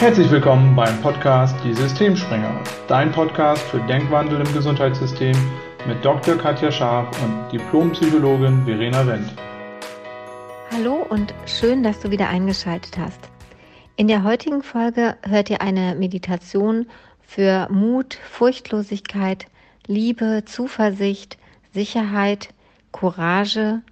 Herzlich willkommen beim Podcast Die Systemspringer, dein Podcast für Denkwandel im Gesundheitssystem mit Dr. Katja Scharf und Diplompsychologin Verena Wendt. Hallo und schön, dass du wieder eingeschaltet hast. In der heutigen Folge hört ihr eine Meditation für Mut, Furchtlosigkeit, Liebe, Zuversicht, Sicherheit, Courage,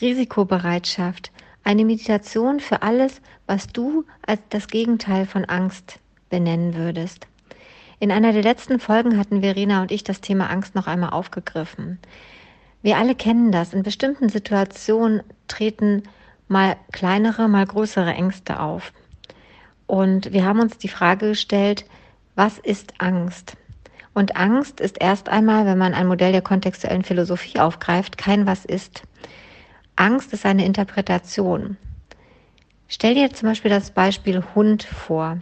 Risikobereitschaft eine Meditation für alles, was du als das Gegenteil von Angst benennen würdest. In einer der letzten Folgen hatten Verena und ich das Thema Angst noch einmal aufgegriffen. Wir alle kennen das. In bestimmten Situationen treten mal kleinere, mal größere Ängste auf. Und wir haben uns die Frage gestellt, was ist Angst? Und Angst ist erst einmal, wenn man ein Modell der kontextuellen Philosophie aufgreift, kein Was ist. Angst ist eine Interpretation. Stell dir zum Beispiel das Beispiel Hund vor.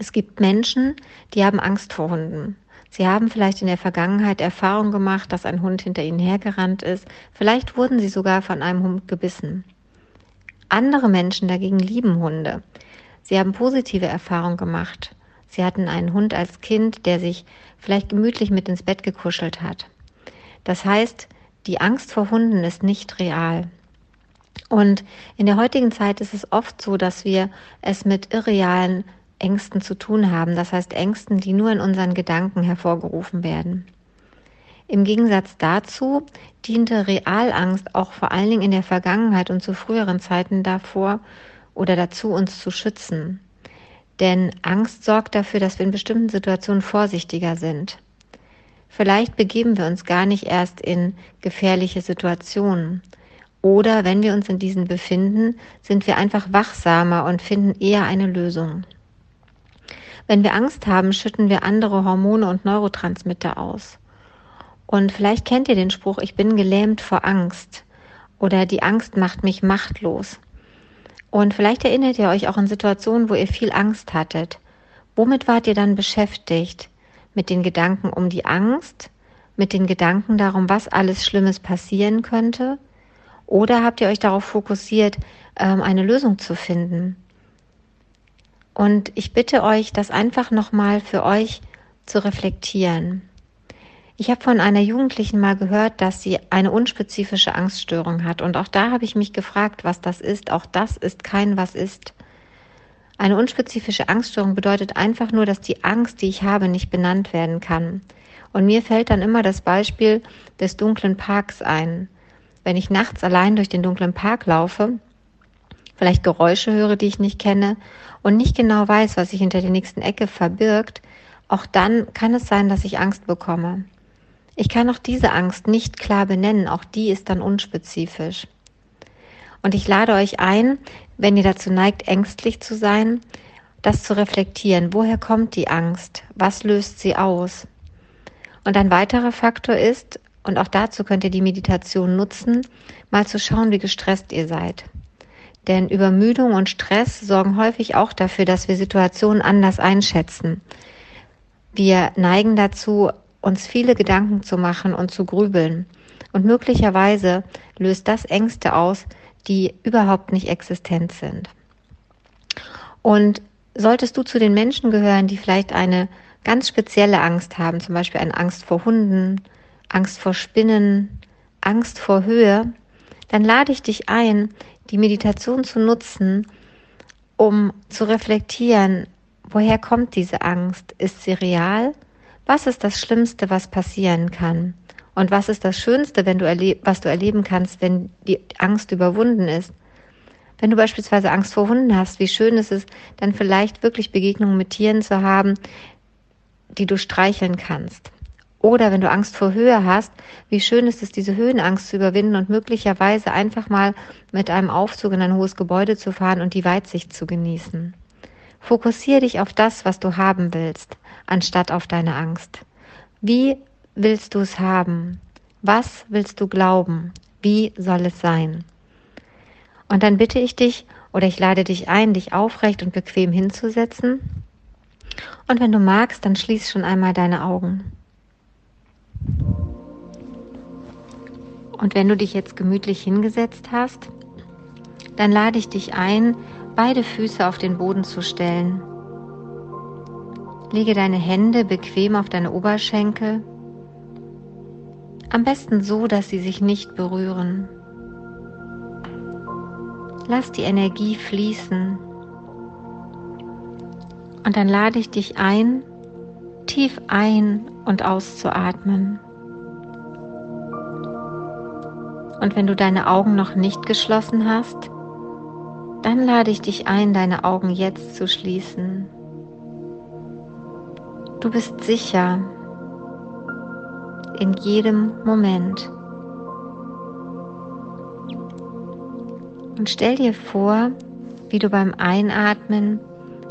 Es gibt Menschen, die haben Angst vor Hunden. Sie haben vielleicht in der Vergangenheit Erfahrung gemacht, dass ein Hund hinter ihnen hergerannt ist. Vielleicht wurden sie sogar von einem Hund gebissen. Andere Menschen dagegen lieben Hunde. Sie haben positive Erfahrungen gemacht. Sie hatten einen Hund als Kind, der sich vielleicht gemütlich mit ins Bett gekuschelt hat. Das heißt, die Angst vor Hunden ist nicht real. Und in der heutigen Zeit ist es oft so, dass wir es mit irrealen Ängsten zu tun haben. Das heißt Ängsten, die nur in unseren Gedanken hervorgerufen werden. Im Gegensatz dazu diente Realangst auch vor allen Dingen in der Vergangenheit und zu früheren Zeiten davor oder dazu, uns zu schützen. Denn Angst sorgt dafür, dass wir in bestimmten Situationen vorsichtiger sind. Vielleicht begeben wir uns gar nicht erst in gefährliche Situationen. Oder wenn wir uns in diesen befinden, sind wir einfach wachsamer und finden eher eine Lösung. Wenn wir Angst haben, schütten wir andere Hormone und Neurotransmitter aus. Und vielleicht kennt ihr den Spruch, ich bin gelähmt vor Angst oder die Angst macht mich machtlos. Und vielleicht erinnert ihr euch auch an Situationen, wo ihr viel Angst hattet. Womit wart ihr dann beschäftigt? Mit den Gedanken um die Angst, mit den Gedanken darum, was alles Schlimmes passieren könnte? Oder habt ihr euch darauf fokussiert, ähm, eine Lösung zu finden? Und ich bitte euch, das einfach nochmal für euch zu reflektieren. Ich habe von einer Jugendlichen mal gehört, dass sie eine unspezifische Angststörung hat. Und auch da habe ich mich gefragt, was das ist. Auch das ist kein Was ist. Eine unspezifische Angststörung bedeutet einfach nur, dass die Angst, die ich habe, nicht benannt werden kann. Und mir fällt dann immer das Beispiel des dunklen Parks ein. Wenn ich nachts allein durch den dunklen Park laufe, vielleicht Geräusche höre, die ich nicht kenne und nicht genau weiß, was sich hinter der nächsten Ecke verbirgt, auch dann kann es sein, dass ich Angst bekomme. Ich kann auch diese Angst nicht klar benennen, auch die ist dann unspezifisch. Und ich lade euch ein, wenn ihr dazu neigt, ängstlich zu sein, das zu reflektieren. Woher kommt die Angst? Was löst sie aus? Und ein weiterer Faktor ist, und auch dazu könnt ihr die Meditation nutzen, mal zu schauen, wie gestresst ihr seid. Denn Übermüdung und Stress sorgen häufig auch dafür, dass wir Situationen anders einschätzen. Wir neigen dazu, uns viele Gedanken zu machen und zu grübeln. Und möglicherweise löst das Ängste aus, die überhaupt nicht existent sind. Und solltest du zu den Menschen gehören, die vielleicht eine ganz spezielle Angst haben, zum Beispiel eine Angst vor Hunden, Angst vor Spinnen, Angst vor Höhe, dann lade ich dich ein, die Meditation zu nutzen, um zu reflektieren, woher kommt diese Angst? Ist sie real? Was ist das Schlimmste, was passieren kann? Und was ist das Schönste, wenn du was du erleben kannst, wenn die Angst überwunden ist? Wenn du beispielsweise Angst vor Hunden hast, wie schön ist es, dann vielleicht wirklich Begegnungen mit Tieren zu haben, die du streicheln kannst. Oder wenn du Angst vor Höhe hast, wie schön ist es, diese Höhenangst zu überwinden und möglicherweise einfach mal mit einem Aufzug in ein hohes Gebäude zu fahren und die Weitsicht zu genießen. Fokussiere dich auf das, was du haben willst, anstatt auf deine Angst. Wie willst du es haben? Was willst du glauben? Wie soll es sein? Und dann bitte ich dich oder ich lade dich ein, dich aufrecht und bequem hinzusetzen. Und wenn du magst, dann schließ schon einmal deine Augen. Und wenn du dich jetzt gemütlich hingesetzt hast, dann lade ich dich ein, beide Füße auf den Boden zu stellen Lege deine Hände bequem auf deine Oberschenkel, am besten so, dass sie sich nicht berühren. Lass die Energie fließen und dann lade ich dich ein, tief ein und auszuatmen. Und wenn du deine Augen noch nicht geschlossen hast, dann lade ich dich ein, deine Augen jetzt zu schließen. Du bist sicher in jedem Moment. Und stell dir vor, wie du beim Einatmen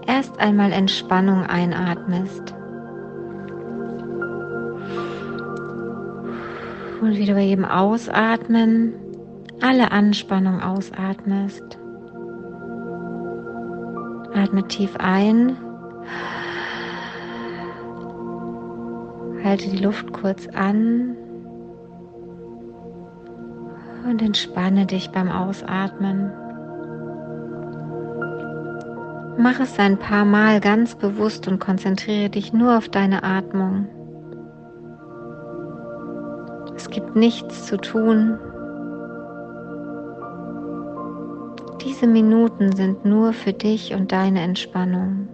erst einmal Entspannung einatmest. Und wie du bei jedem Ausatmen alle Anspannung ausatmest. Atme tief ein. Halte die Luft kurz an und entspanne dich beim Ausatmen. Mach es ein paar Mal ganz bewusst und konzentriere dich nur auf deine Atmung. Es gibt nichts zu tun. Diese Minuten sind nur für dich und deine Entspannung.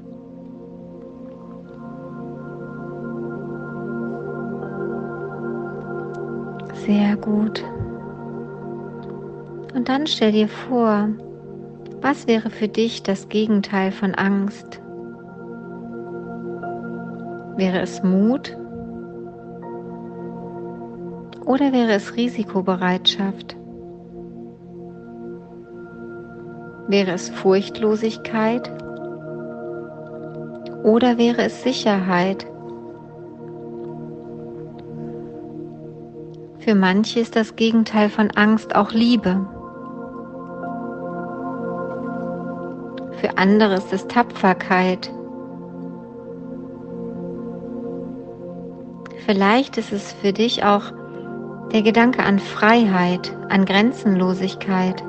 Sehr gut. Und dann stell dir vor, was wäre für dich das Gegenteil von Angst? Wäre es Mut? Oder wäre es Risikobereitschaft? Wäre es Furchtlosigkeit? Oder wäre es Sicherheit? Für manche ist das Gegenteil von Angst auch Liebe. Für andere ist es Tapferkeit. Vielleicht ist es für dich auch der Gedanke an Freiheit, an Grenzenlosigkeit.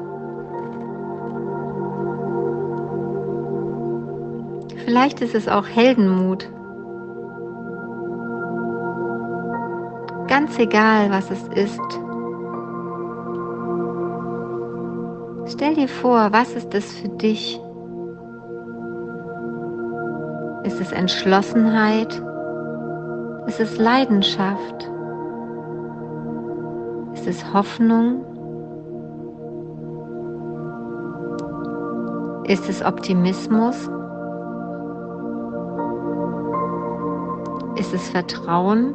Vielleicht ist es auch Heldenmut. Ganz egal, was es ist. Stell dir vor, was ist es für dich? Ist es Entschlossenheit? Ist es Leidenschaft? Ist es Hoffnung? Ist es Optimismus? Ist es Vertrauen?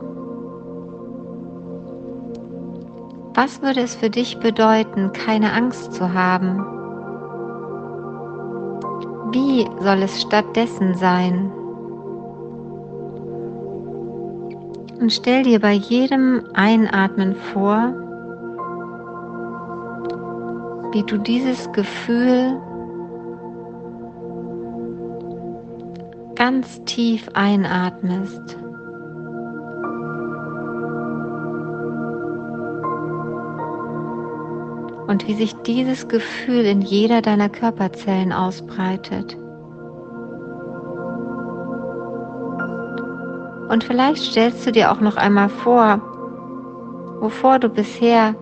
Was würde es für dich bedeuten, keine Angst zu haben? Wie soll es stattdessen sein? Und stell dir bei jedem Einatmen vor, wie du dieses Gefühl ganz tief einatmest. Und wie sich dieses Gefühl in jeder deiner Körperzellen ausbreitet. Und vielleicht stellst du dir auch noch einmal vor, wovor du bisher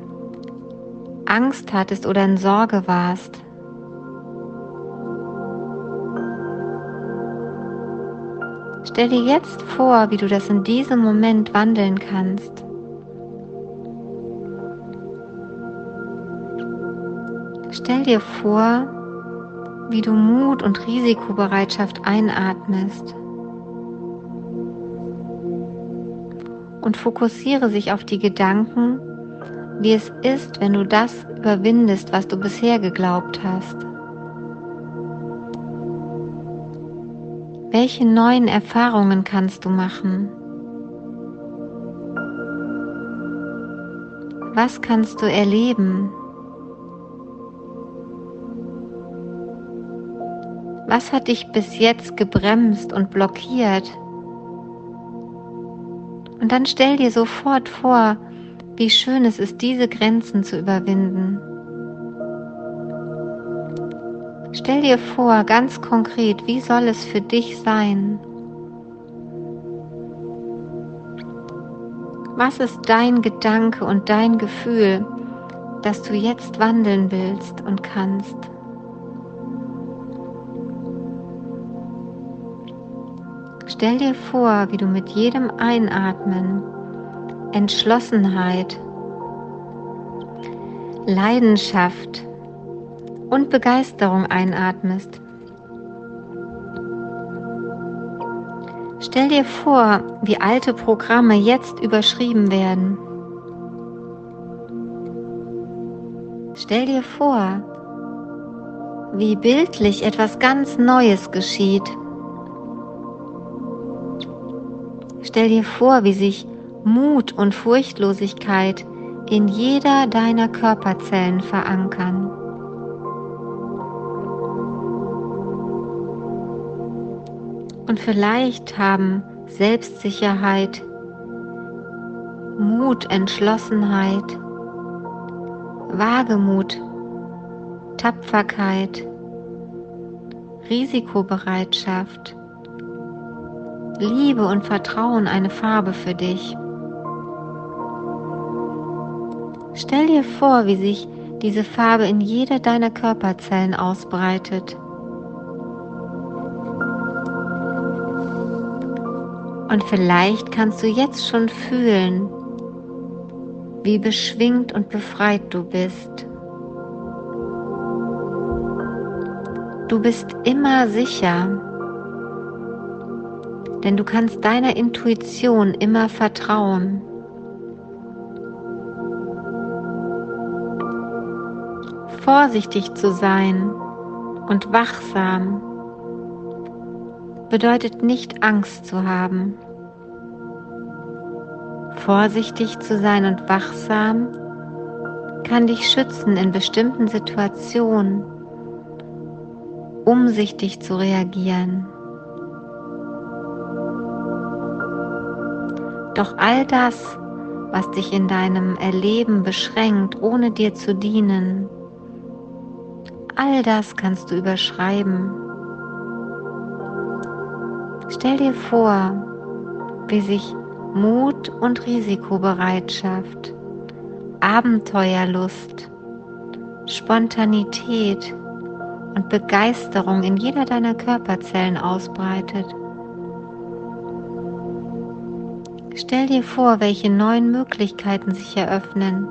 Angst hattest oder in Sorge warst. Stell dir jetzt vor, wie du das in diesem Moment wandeln kannst. Stell dir vor, wie du Mut und Risikobereitschaft einatmest. und fokussiere sich auf die Gedanken, wie es ist, wenn du das überwindest, was du bisher geglaubt hast. Welche neuen Erfahrungen kannst du machen? Was kannst du erleben? Was hat dich bis jetzt gebremst und blockiert? Und dann stell dir sofort vor, wie schön es ist, diese Grenzen zu überwinden. Stell dir vor, ganz konkret, wie soll es für dich sein? Was ist dein Gedanke und dein Gefühl, dass du jetzt wandeln willst und kannst? Stell dir vor, wie du mit jedem Einatmen Entschlossenheit, Leidenschaft und Begeisterung einatmest. Stell dir vor, wie alte Programme jetzt überschrieben werden. Stell dir vor, wie bildlich etwas ganz Neues geschieht. Stell dir vor, wie sich Mut und Furchtlosigkeit in jeder deiner Körperzellen verankern. Und vielleicht haben Selbstsicherheit, Mut, Entschlossenheit, Wagemut, Tapferkeit, Risikobereitschaft, Liebe und Vertrauen eine Farbe für dich. Stell dir vor, wie sich diese Farbe in jeder deiner Körperzellen ausbreitet. Und vielleicht kannst du jetzt schon fühlen, wie beschwingt und befreit du bist. Du bist immer sicher, denn du kannst deiner Intuition immer vertrauen. Vorsichtig zu sein und wachsam bedeutet nicht Angst zu haben. Vorsichtig zu sein und wachsam kann dich schützen in bestimmten Situationen, umsichtig zu reagieren. Doch all das, was dich in deinem Erleben beschränkt, ohne dir zu dienen, all das kannst du überschreiben Stell dir vor, wie sich Mut und Risikobereitschaft, Abenteuerlust, Spontanität und Begeisterung in jeder deiner Körperzellen ausbreitet. Stell dir vor, welche neuen Möglichkeiten sich eröffnen,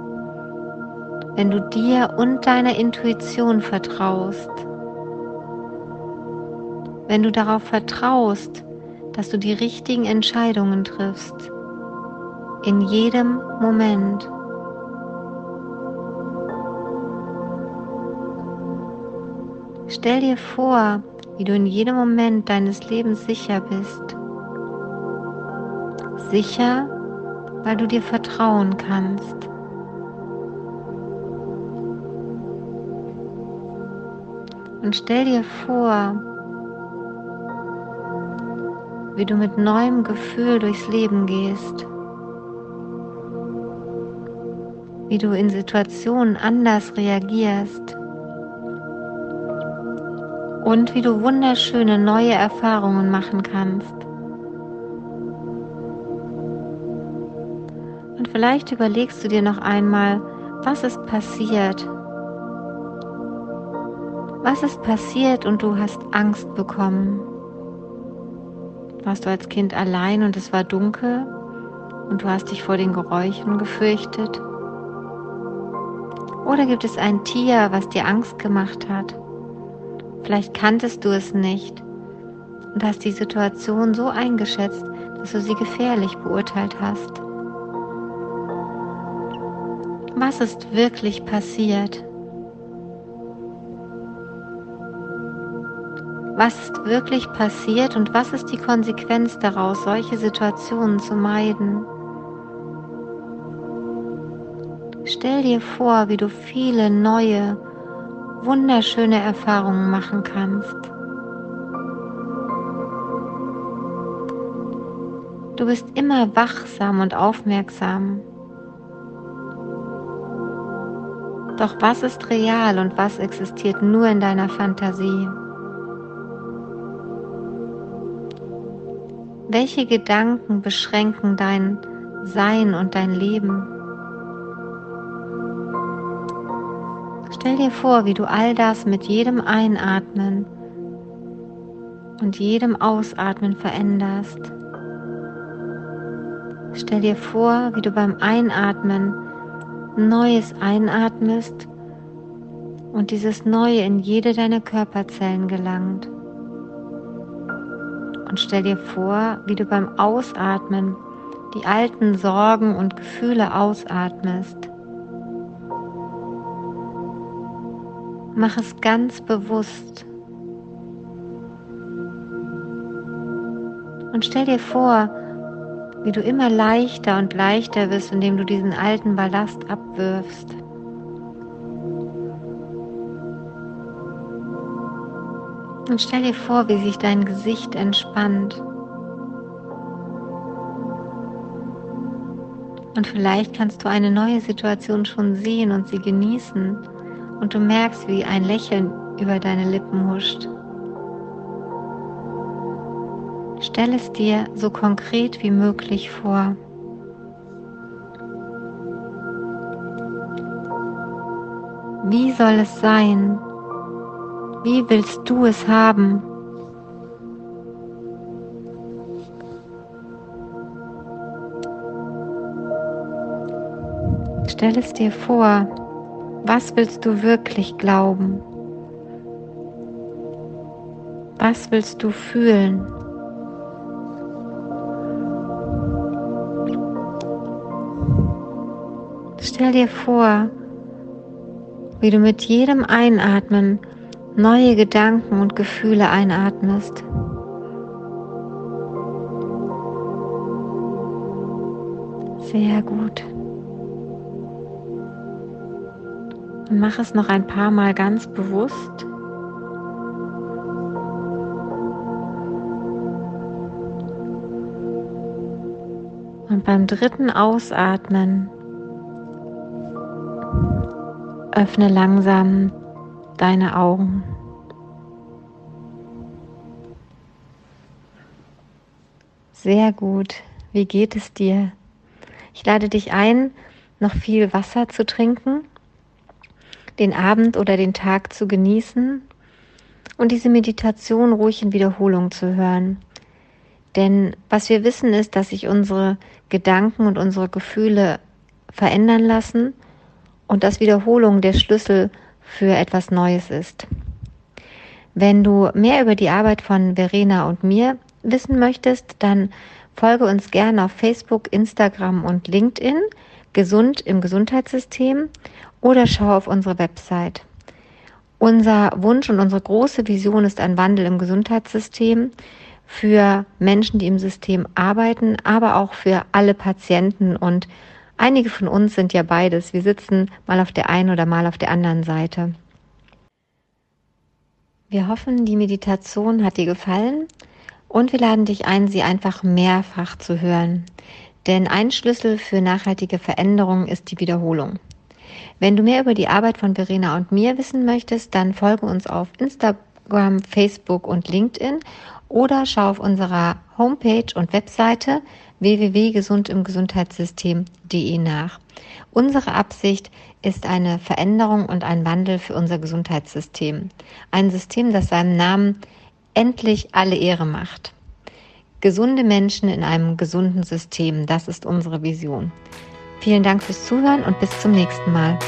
wenn du dir und deiner Intuition vertraust. Wenn du darauf vertraust, dass du die richtigen Entscheidungen triffst. In jedem Moment. Stell dir vor, wie du in jedem Moment deines Lebens sicher bist. Sicher, weil du dir vertrauen kannst. Und stell dir vor, wie du mit neuem Gefühl durchs Leben gehst, wie du in Situationen anders reagierst und wie du wunderschöne neue Erfahrungen machen kannst. Und vielleicht überlegst du dir noch einmal, was ist passiert? Was ist passiert und du hast Angst bekommen? Warst du als Kind allein und es war dunkel und du hast dich vor den Geräuschen gefürchtet? Oder gibt es ein Tier, was dir Angst gemacht hat? Vielleicht kanntest du es nicht und hast die Situation so eingeschätzt, dass du sie gefährlich beurteilt hast. Was ist wirklich passiert? Was ist wirklich passiert und was ist die Konsequenz daraus, solche Situationen zu meiden? Stell dir vor, wie du viele neue, wunderschöne Erfahrungen machen kannst. Du bist immer wachsam und aufmerksam. Doch was ist real und was existiert nur in deiner Fantasie? Welche Gedanken beschränken dein Sein und dein Leben. Stell dir vor, wie du all das mit jedem Einatmen und jedem Ausatmen veränderst. Stell dir vor, wie du beim Einatmen Neues einatmest und dieses Neue in jede deiner Körperzellen gelangt. Und stell dir vor, wie du beim Ausatmen die alten Sorgen und Gefühle ausatmest. Mach es ganz bewusst. Und stell dir vor, wie du immer leichter und leichter wirst, indem du diesen alten Ballast abwirfst. Und stell dir vor, wie sich dein Gesicht entspannt. Und vielleicht kannst du eine neue Situation schon sehen und sie genießen. Und du merkst, wie ein Lächeln über deine Lippen huscht. Stell es dir so konkret wie möglich vor. Wie soll es sein? Wie willst du es haben? Stell es dir vor, was willst du wirklich glauben? Was willst du fühlen? Stell dir vor, wie du mit jedem Einatmen neue Gedanken und Gefühle einatmest. Sehr gut. Und mach es noch ein paar Mal ganz bewusst. Und beim dritten Ausatmen öffne langsam deine Augen. Sehr gut. Wie geht es dir? Ich lade dich ein, noch viel Wasser zu trinken, den Abend oder den Tag zu genießen und diese Meditation ruhig in Wiederholung zu hören. Denn was wir wissen ist, dass sich unsere Gedanken und unsere Gefühle verändern lassen und dass Wiederholung der Schlüssel für etwas Neues ist. Wenn du mehr über die Arbeit von Verena und mir wissen möchtest, dann folge uns gerne auf Facebook, Instagram und LinkedIn, Gesund im Gesundheitssystem oder schau auf unsere Website. Unser Wunsch und unsere große Vision ist ein Wandel im Gesundheitssystem für Menschen, die im System arbeiten, aber auch für alle Patienten und Einige von uns sind ja beides. Wir sitzen mal auf der einen oder mal auf der anderen Seite. Wir hoffen, die Meditation hat dir gefallen und wir laden dich ein, sie einfach mehrfach zu hören. Denn ein Schlüssel für nachhaltige Veränderung ist die Wiederholung. Wenn du mehr über die Arbeit von Verena und mir wissen möchtest, dann folge uns auf Instagram, Facebook und LinkedIn oder schau auf unserer Homepage und Webseite www.gesundimgesundheitssystem.de nach. Unsere Absicht ist eine Veränderung und ein Wandel für unser Gesundheitssystem. Ein System, das seinem Namen endlich alle Ehre macht. Gesunde Menschen in einem gesunden System, das ist unsere Vision. Vielen Dank fürs Zuhören und bis zum nächsten Mal.